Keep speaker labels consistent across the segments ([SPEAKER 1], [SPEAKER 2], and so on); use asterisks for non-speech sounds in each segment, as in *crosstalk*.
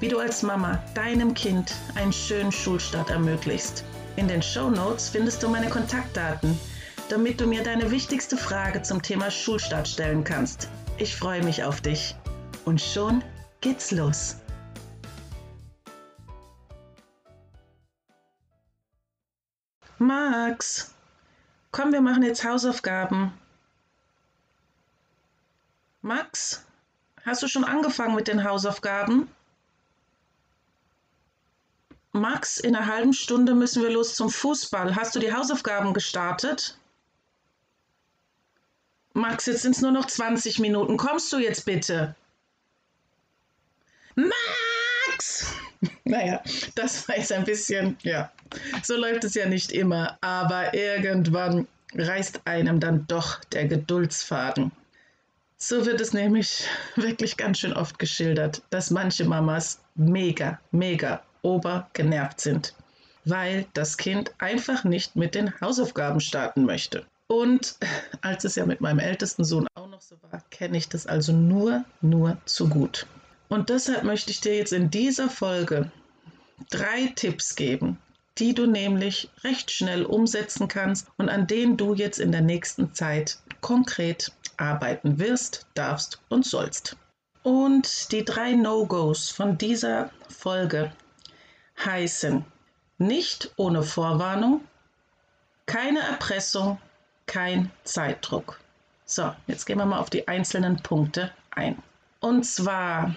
[SPEAKER 1] wie du als Mama deinem Kind einen schönen Schulstart ermöglichst. In den Show Notes findest du meine Kontaktdaten, damit du mir deine wichtigste Frage zum Thema Schulstart stellen kannst. Ich freue mich auf dich. Und schon geht's los. Max, komm, wir machen jetzt Hausaufgaben. Max, hast du schon angefangen mit den Hausaufgaben? Max, in einer halben Stunde müssen wir los zum Fußball. Hast du die Hausaufgaben gestartet? Max, jetzt sind es nur noch 20 Minuten. Kommst du jetzt bitte? Max! *laughs* Naja, das war jetzt ein bisschen, ja, so läuft es ja nicht immer, aber irgendwann reißt einem dann doch der Geduldsfaden. So wird es nämlich wirklich ganz schön oft geschildert, dass manche Mamas mega, mega obergenervt sind, weil das Kind einfach nicht mit den Hausaufgaben starten möchte. Und als es ja mit meinem ältesten Sohn auch noch so war, kenne ich das also nur, nur zu gut. Und deshalb möchte ich dir jetzt in dieser Folge drei Tipps geben, die du nämlich recht schnell umsetzen kannst und an denen du jetzt in der nächsten Zeit konkret arbeiten wirst, darfst und sollst. Und die drei No-Gos von dieser Folge heißen nicht ohne Vorwarnung, keine Erpressung, kein Zeitdruck. So, jetzt gehen wir mal auf die einzelnen Punkte ein. Und zwar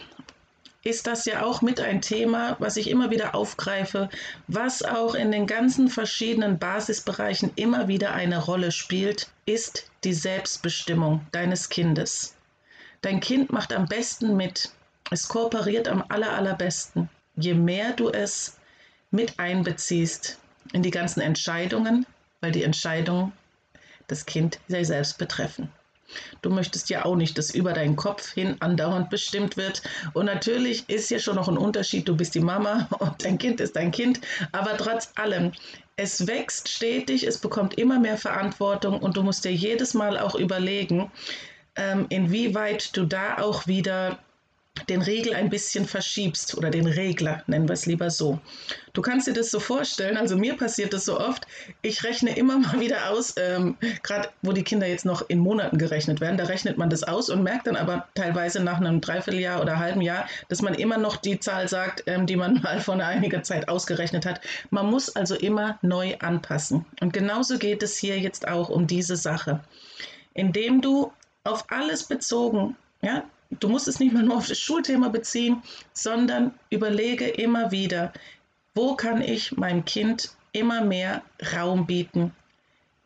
[SPEAKER 1] ist das ja auch mit ein Thema, was ich immer wieder aufgreife, was auch in den ganzen verschiedenen Basisbereichen immer wieder eine Rolle spielt, ist die Selbstbestimmung deines Kindes. Dein Kind macht am besten mit. Es kooperiert am aller, allerbesten je mehr du es mit einbeziehst in die ganzen Entscheidungen, weil die Entscheidungen das Kind selbst betreffen. Du möchtest ja auch nicht, dass über deinen Kopf hin andauernd bestimmt wird. Und natürlich ist ja schon noch ein Unterschied. Du bist die Mama *laughs* und dein Kind ist dein Kind. Aber trotz allem, es wächst stetig, es bekommt immer mehr Verantwortung und du musst dir jedes Mal auch überlegen, ähm, inwieweit du da auch wieder den Regel ein bisschen verschiebst oder den Regler, nennen wir es lieber so. Du kannst dir das so vorstellen, also mir passiert das so oft, ich rechne immer mal wieder aus, ähm, gerade wo die Kinder jetzt noch in Monaten gerechnet werden, da rechnet man das aus und merkt dann aber teilweise nach einem Dreivierteljahr oder halben Jahr, dass man immer noch die Zahl sagt, ähm, die man *laughs* mal vor einiger Zeit ausgerechnet hat. Man muss also immer neu anpassen. Und genauso geht es hier jetzt auch um diese Sache. Indem du auf alles bezogen, ja, du musst es nicht mal nur auf das Schulthema beziehen, sondern überlege immer wieder, wo kann ich meinem Kind immer mehr Raum bieten,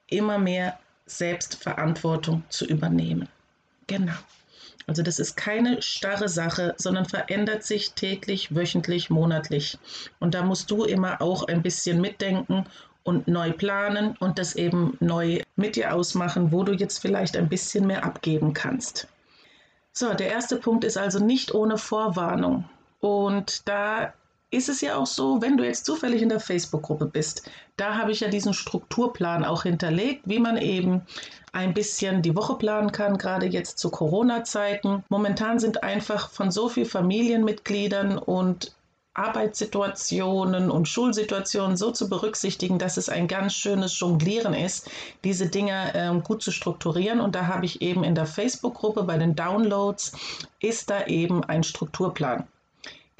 [SPEAKER 1] immer mehr Selbstverantwortung zu übernehmen. Genau. Also das ist keine starre Sache, sondern verändert sich täglich, wöchentlich, monatlich. Und da musst du immer auch ein bisschen mitdenken und neu planen und das eben neu mit dir ausmachen, wo du jetzt vielleicht ein bisschen mehr abgeben kannst. So, der erste Punkt ist also nicht ohne Vorwarnung. Und da ist es ja auch so, wenn du jetzt zufällig in der Facebook-Gruppe bist, da habe ich ja diesen Strukturplan auch hinterlegt, wie man eben ein bisschen die Woche planen kann, gerade jetzt zu Corona-Zeiten. Momentan sind einfach von so vielen Familienmitgliedern und Arbeitssituationen und Schulsituationen so zu berücksichtigen, dass es ein ganz schönes Jonglieren ist, diese Dinge ähm, gut zu strukturieren. Und da habe ich eben in der Facebook-Gruppe bei den Downloads, ist da eben ein Strukturplan.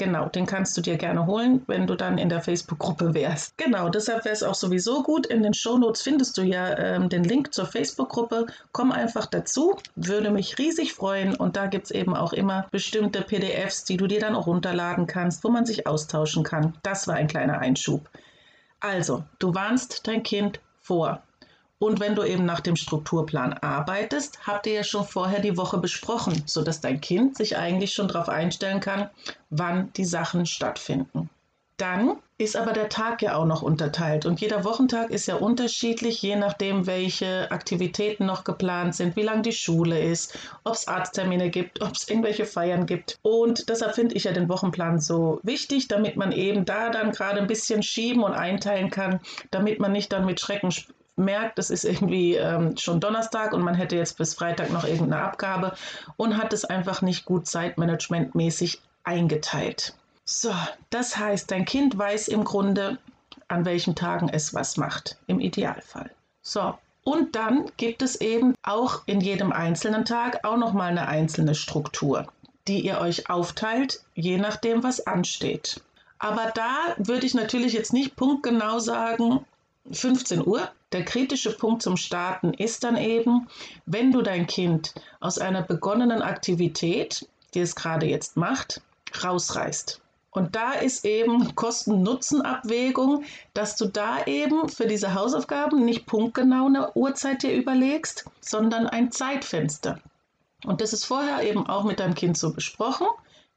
[SPEAKER 1] Genau, den kannst du dir gerne holen, wenn du dann in der Facebook-Gruppe wärst. Genau, deshalb wäre es auch sowieso gut. In den Shownotes findest du ja ähm, den Link zur Facebook-Gruppe. Komm einfach dazu, würde mich riesig freuen. Und da gibt es eben auch immer bestimmte PDFs, die du dir dann auch runterladen kannst, wo man sich austauschen kann. Das war ein kleiner Einschub. Also, du warnst dein Kind vor. Und wenn du eben nach dem Strukturplan arbeitest, habt ihr ja schon vorher die Woche besprochen, sodass dein Kind sich eigentlich schon darauf einstellen kann, wann die Sachen stattfinden. Dann ist aber der Tag ja auch noch unterteilt und jeder Wochentag ist ja unterschiedlich, je nachdem, welche Aktivitäten noch geplant sind, wie lang die Schule ist, ob es Arzttermine gibt, ob es irgendwelche Feiern gibt. Und deshalb finde ich ja den Wochenplan so wichtig, damit man eben da dann gerade ein bisschen schieben und einteilen kann, damit man nicht dann mit Schrecken merkt, es ist irgendwie ähm, schon Donnerstag und man hätte jetzt bis Freitag noch irgendeine Abgabe und hat es einfach nicht gut zeitmanagementmäßig eingeteilt. So, das heißt, dein Kind weiß im Grunde, an welchen Tagen es was macht, im Idealfall. So, und dann gibt es eben auch in jedem einzelnen Tag auch nochmal eine einzelne Struktur, die ihr euch aufteilt, je nachdem, was ansteht. Aber da würde ich natürlich jetzt nicht punktgenau sagen, 15 Uhr. Der kritische Punkt zum Starten ist dann eben, wenn du dein Kind aus einer begonnenen Aktivität, die es gerade jetzt macht, rausreißt. Und da ist eben Kosten-Nutzen-Abwägung, dass du da eben für diese Hausaufgaben nicht punktgenau eine Uhrzeit dir überlegst, sondern ein Zeitfenster. Und das ist vorher eben auch mit deinem Kind so besprochen.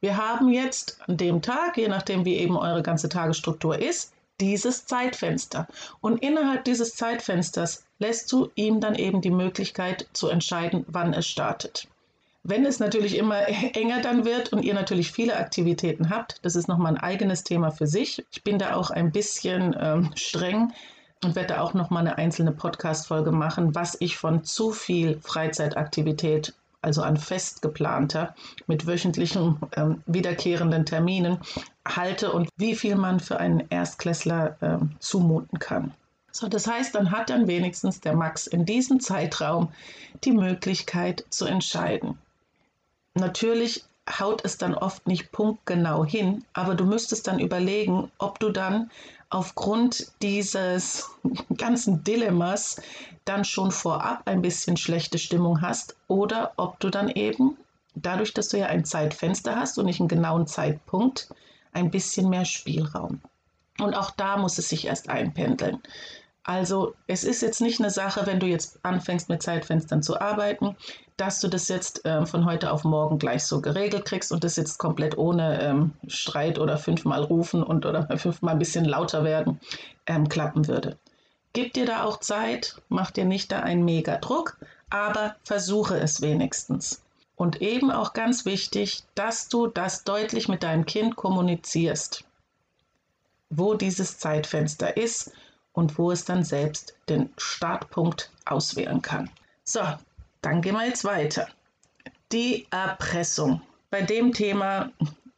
[SPEAKER 1] Wir haben jetzt an dem Tag, je nachdem wie eben eure ganze Tagesstruktur ist, dieses Zeitfenster. Und innerhalb dieses Zeitfensters lässt du ihm dann eben die Möglichkeit zu entscheiden, wann es startet. Wenn es natürlich immer *laughs* enger dann wird und ihr natürlich viele Aktivitäten habt, das ist nochmal ein eigenes Thema für sich. Ich bin da auch ein bisschen ähm, streng und werde da auch nochmal eine einzelne Podcast-Folge machen, was ich von zu viel Freizeitaktivität, also an fest geplanter, mit wöchentlichen ähm, wiederkehrenden Terminen halte und wie viel man für einen Erstklässler ähm, zumuten kann. So, das heißt, dann hat dann wenigstens der Max in diesem Zeitraum die Möglichkeit zu entscheiden. Natürlich haut es dann oft nicht punktgenau hin, aber du müsstest dann überlegen, ob du dann aufgrund dieses *laughs* ganzen Dilemmas dann schon vorab ein bisschen schlechte Stimmung hast oder ob du dann eben, dadurch, dass du ja ein Zeitfenster hast und nicht einen genauen Zeitpunkt, ein bisschen mehr Spielraum. Und auch da muss es sich erst einpendeln. Also es ist jetzt nicht eine Sache, wenn du jetzt anfängst mit Zeitfenstern zu arbeiten, dass du das jetzt äh, von heute auf morgen gleich so geregelt kriegst und das jetzt komplett ohne ähm, Streit oder fünfmal rufen und oder *laughs* fünfmal ein bisschen lauter werden ähm, klappen würde. Gib dir da auch Zeit, mach dir nicht da einen mega Druck, aber versuche es wenigstens. Und eben auch ganz wichtig, dass du das deutlich mit deinem Kind kommunizierst, wo dieses Zeitfenster ist und wo es dann selbst den Startpunkt auswählen kann. So, dann gehen wir jetzt weiter. Die Erpressung. Bei dem Thema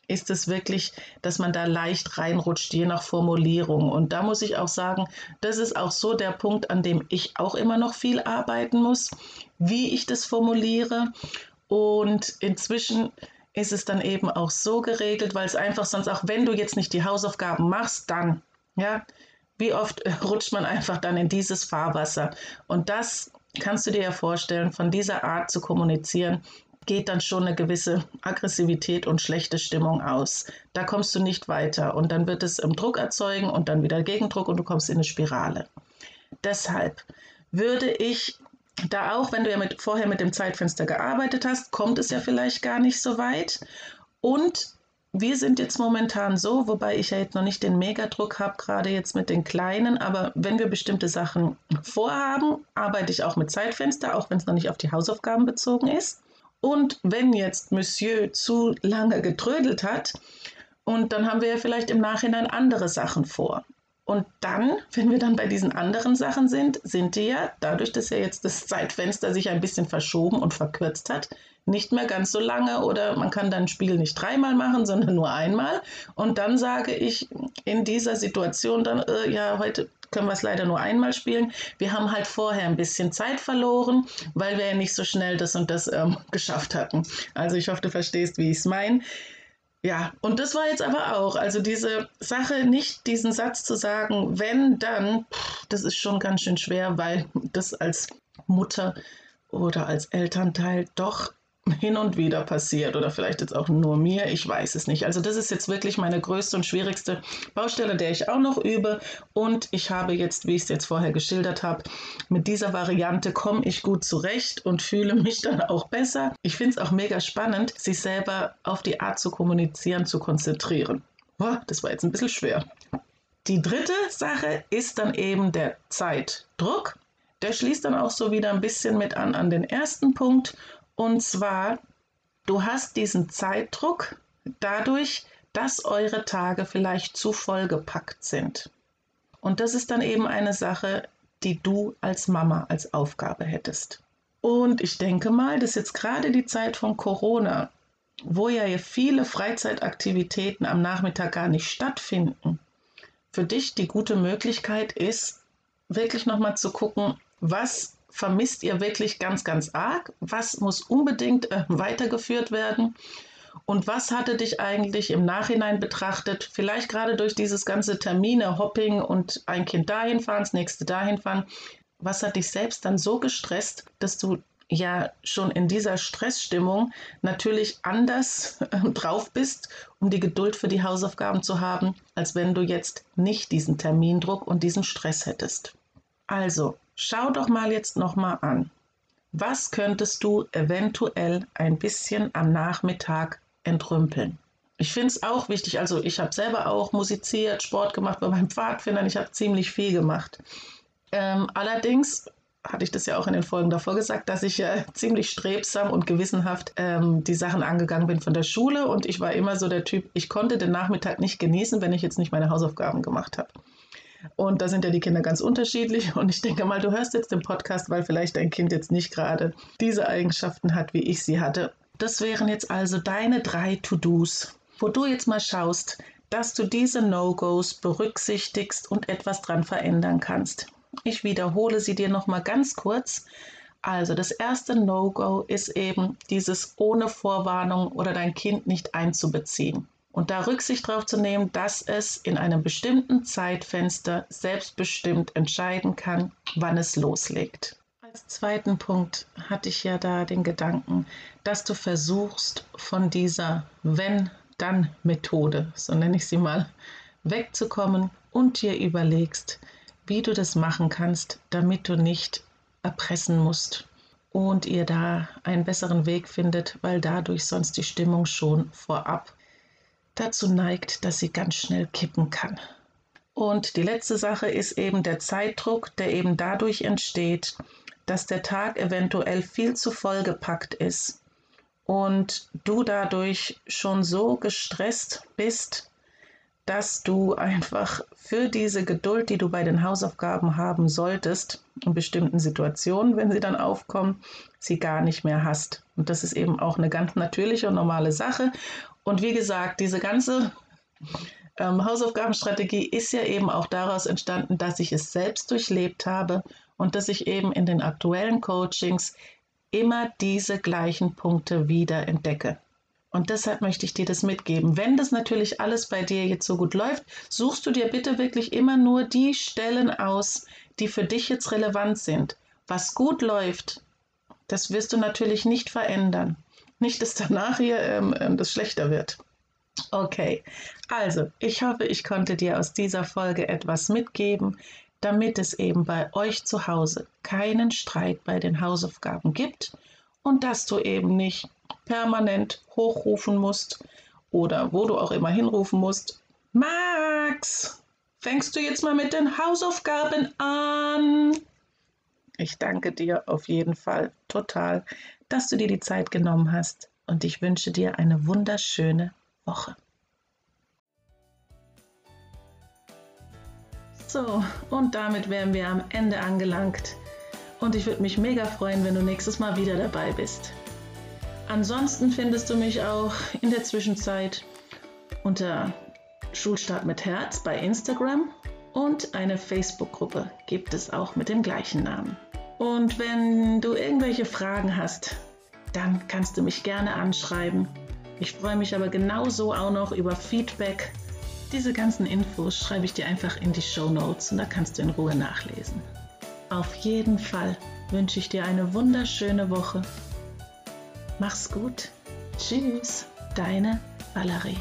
[SPEAKER 1] ist es wirklich, dass man da leicht reinrutscht, je nach Formulierung. Und da muss ich auch sagen, das ist auch so der Punkt, an dem ich auch immer noch viel arbeiten muss, wie ich das formuliere. Und inzwischen ist es dann eben auch so geregelt, weil es einfach sonst auch, wenn du jetzt nicht die Hausaufgaben machst, dann, ja, wie oft rutscht man einfach dann in dieses Fahrwasser? Und das kannst du dir ja vorstellen, von dieser Art zu kommunizieren, geht dann schon eine gewisse Aggressivität und schlechte Stimmung aus. Da kommst du nicht weiter und dann wird es Druck erzeugen und dann wieder Gegendruck und du kommst in eine Spirale. Deshalb würde ich da auch, wenn du ja mit, vorher mit dem Zeitfenster gearbeitet hast, kommt es ja vielleicht gar nicht so weit. Und wir sind jetzt momentan so, wobei ich ja jetzt noch nicht den Megadruck habe, gerade jetzt mit den Kleinen, aber wenn wir bestimmte Sachen vorhaben, arbeite ich auch mit Zeitfenster, auch wenn es noch nicht auf die Hausaufgaben bezogen ist. Und wenn jetzt Monsieur zu lange getrödelt hat, und dann haben wir ja vielleicht im Nachhinein andere Sachen vor. Und dann, wenn wir dann bei diesen anderen Sachen sind, sind die ja, dadurch, dass ja jetzt das Zeitfenster sich ein bisschen verschoben und verkürzt hat, nicht mehr ganz so lange oder man kann dann ein Spiel nicht dreimal machen, sondern nur einmal. Und dann sage ich in dieser Situation dann, äh, ja, heute können wir es leider nur einmal spielen. Wir haben halt vorher ein bisschen Zeit verloren, weil wir ja nicht so schnell das und das ähm, *laughs* geschafft hatten. Also ich hoffe, du verstehst, wie ich es meine. Ja, und das war jetzt aber auch, also diese Sache, nicht diesen Satz zu sagen, wenn, dann, das ist schon ganz schön schwer, weil das als Mutter oder als Elternteil doch hin und wieder passiert oder vielleicht jetzt auch nur mir, ich weiß es nicht. Also das ist jetzt wirklich meine größte und schwierigste Baustelle, der ich auch noch übe und ich habe jetzt, wie ich es jetzt vorher geschildert habe, mit dieser Variante komme ich gut zurecht und fühle mich dann auch besser. Ich finde es auch mega spannend, sich selber auf die Art zu kommunizieren, zu konzentrieren. Oh, das war jetzt ein bisschen schwer. Die dritte Sache ist dann eben der Zeitdruck. Der schließt dann auch so wieder ein bisschen mit an an den ersten Punkt. Und zwar, du hast diesen Zeitdruck dadurch, dass eure Tage vielleicht zu vollgepackt sind. Und das ist dann eben eine Sache, die du als Mama als Aufgabe hättest. Und ich denke mal, dass jetzt gerade die Zeit von Corona, wo ja viele Freizeitaktivitäten am Nachmittag gar nicht stattfinden, für dich die gute Möglichkeit ist, wirklich nochmal zu gucken, was vermisst ihr wirklich ganz, ganz arg, was muss unbedingt äh, weitergeführt werden und was hatte dich eigentlich im Nachhinein betrachtet, vielleicht gerade durch dieses ganze Termine, Hopping und ein Kind dahin fahren, das nächste dahin fahren, was hat dich selbst dann so gestresst, dass du ja schon in dieser Stressstimmung natürlich anders äh, drauf bist, um die Geduld für die Hausaufgaben zu haben, als wenn du jetzt nicht diesen Termindruck und diesen Stress hättest. Also, schau doch mal jetzt nochmal an. Was könntest du eventuell ein bisschen am Nachmittag entrümpeln? Ich finde es auch wichtig, also ich habe selber auch musiziert, Sport gemacht bei meinen Pfadfindern, ich habe ziemlich viel gemacht. Ähm, allerdings hatte ich das ja auch in den Folgen davor gesagt, dass ich ja *laughs* ziemlich strebsam und gewissenhaft ähm, die Sachen angegangen bin von der Schule und ich war immer so der Typ, ich konnte den Nachmittag nicht genießen, wenn ich jetzt nicht meine Hausaufgaben gemacht habe. Und da sind ja die Kinder ganz unterschiedlich. *laughs* Und ich denke mal, du hörst jetzt den Podcast, weil vielleicht dein Kind jetzt nicht gerade diese Eigenschaften hat, wie ich sie hatte. Das wären jetzt also deine drei To-Dos, wo du jetzt mal schaust, dass du diese No-Gos berücksichtigst und etwas dran verändern kannst. Ich wiederhole sie dir noch mal ganz kurz. Also das erste No-Go ist eben dieses ohne Vorwarnung oder dein Kind nicht einzubeziehen und da Rücksicht darauf zu nehmen, dass es in einem bestimmten Zeitfenster selbstbestimmt entscheiden kann, wann es loslegt. Als zweiten Punkt hatte ich ja da den Gedanken, dass du versuchst von dieser Wenn-Dann-Methode, so nenne ich sie mal, wegzukommen und dir überlegst, wie du das machen kannst, damit du nicht erpressen musst und ihr da einen besseren Weg findet, weil dadurch sonst die Stimmung schon vorab dazu neigt, dass sie ganz schnell kippen kann. Und die letzte Sache ist eben der Zeitdruck, der eben dadurch entsteht, dass der Tag eventuell viel zu voll gepackt ist und du dadurch schon so gestresst bist, dass du einfach für diese Geduld, die du bei den Hausaufgaben haben solltest, in bestimmten Situationen, wenn sie dann aufkommen, sie gar nicht mehr hast. Und das ist eben auch eine ganz natürliche und normale Sache. Und wie gesagt, diese ganze ähm, Hausaufgabenstrategie ist ja eben auch daraus entstanden, dass ich es selbst durchlebt habe und dass ich eben in den aktuellen Coachings immer diese gleichen Punkte wieder entdecke. Und deshalb möchte ich dir das mitgeben. Wenn das natürlich alles bei dir jetzt so gut läuft, suchst du dir bitte wirklich immer nur die Stellen aus, die für dich jetzt relevant sind. Was gut läuft, das wirst du natürlich nicht verändern. Nicht, dass danach hier ähm, ähm das schlechter wird. Okay, also ich hoffe, ich konnte dir aus dieser Folge etwas mitgeben, damit es eben bei euch zu Hause keinen Streit bei den Hausaufgaben gibt und dass du eben nicht permanent hochrufen musst oder wo du auch immer hinrufen musst. Max, fängst du jetzt mal mit den Hausaufgaben an? Ich danke dir auf jeden Fall total, dass du dir die Zeit genommen hast und ich wünsche dir eine wunderschöne Woche. So, und damit wären wir am Ende angelangt. Und ich würde mich mega freuen, wenn du nächstes Mal wieder dabei bist. Ansonsten findest du mich auch in der Zwischenzeit unter Schulstart mit Herz bei Instagram und eine Facebook-Gruppe gibt es auch mit dem gleichen Namen. Und wenn du irgendwelche Fragen hast, dann kannst du mich gerne anschreiben. Ich freue mich aber genauso auch noch über Feedback. Diese ganzen Infos schreibe ich dir einfach in die Show Notes und da kannst du in Ruhe nachlesen. Auf jeden Fall wünsche ich dir eine wunderschöne Woche Mach's gut. Tschüss, deine Valerie.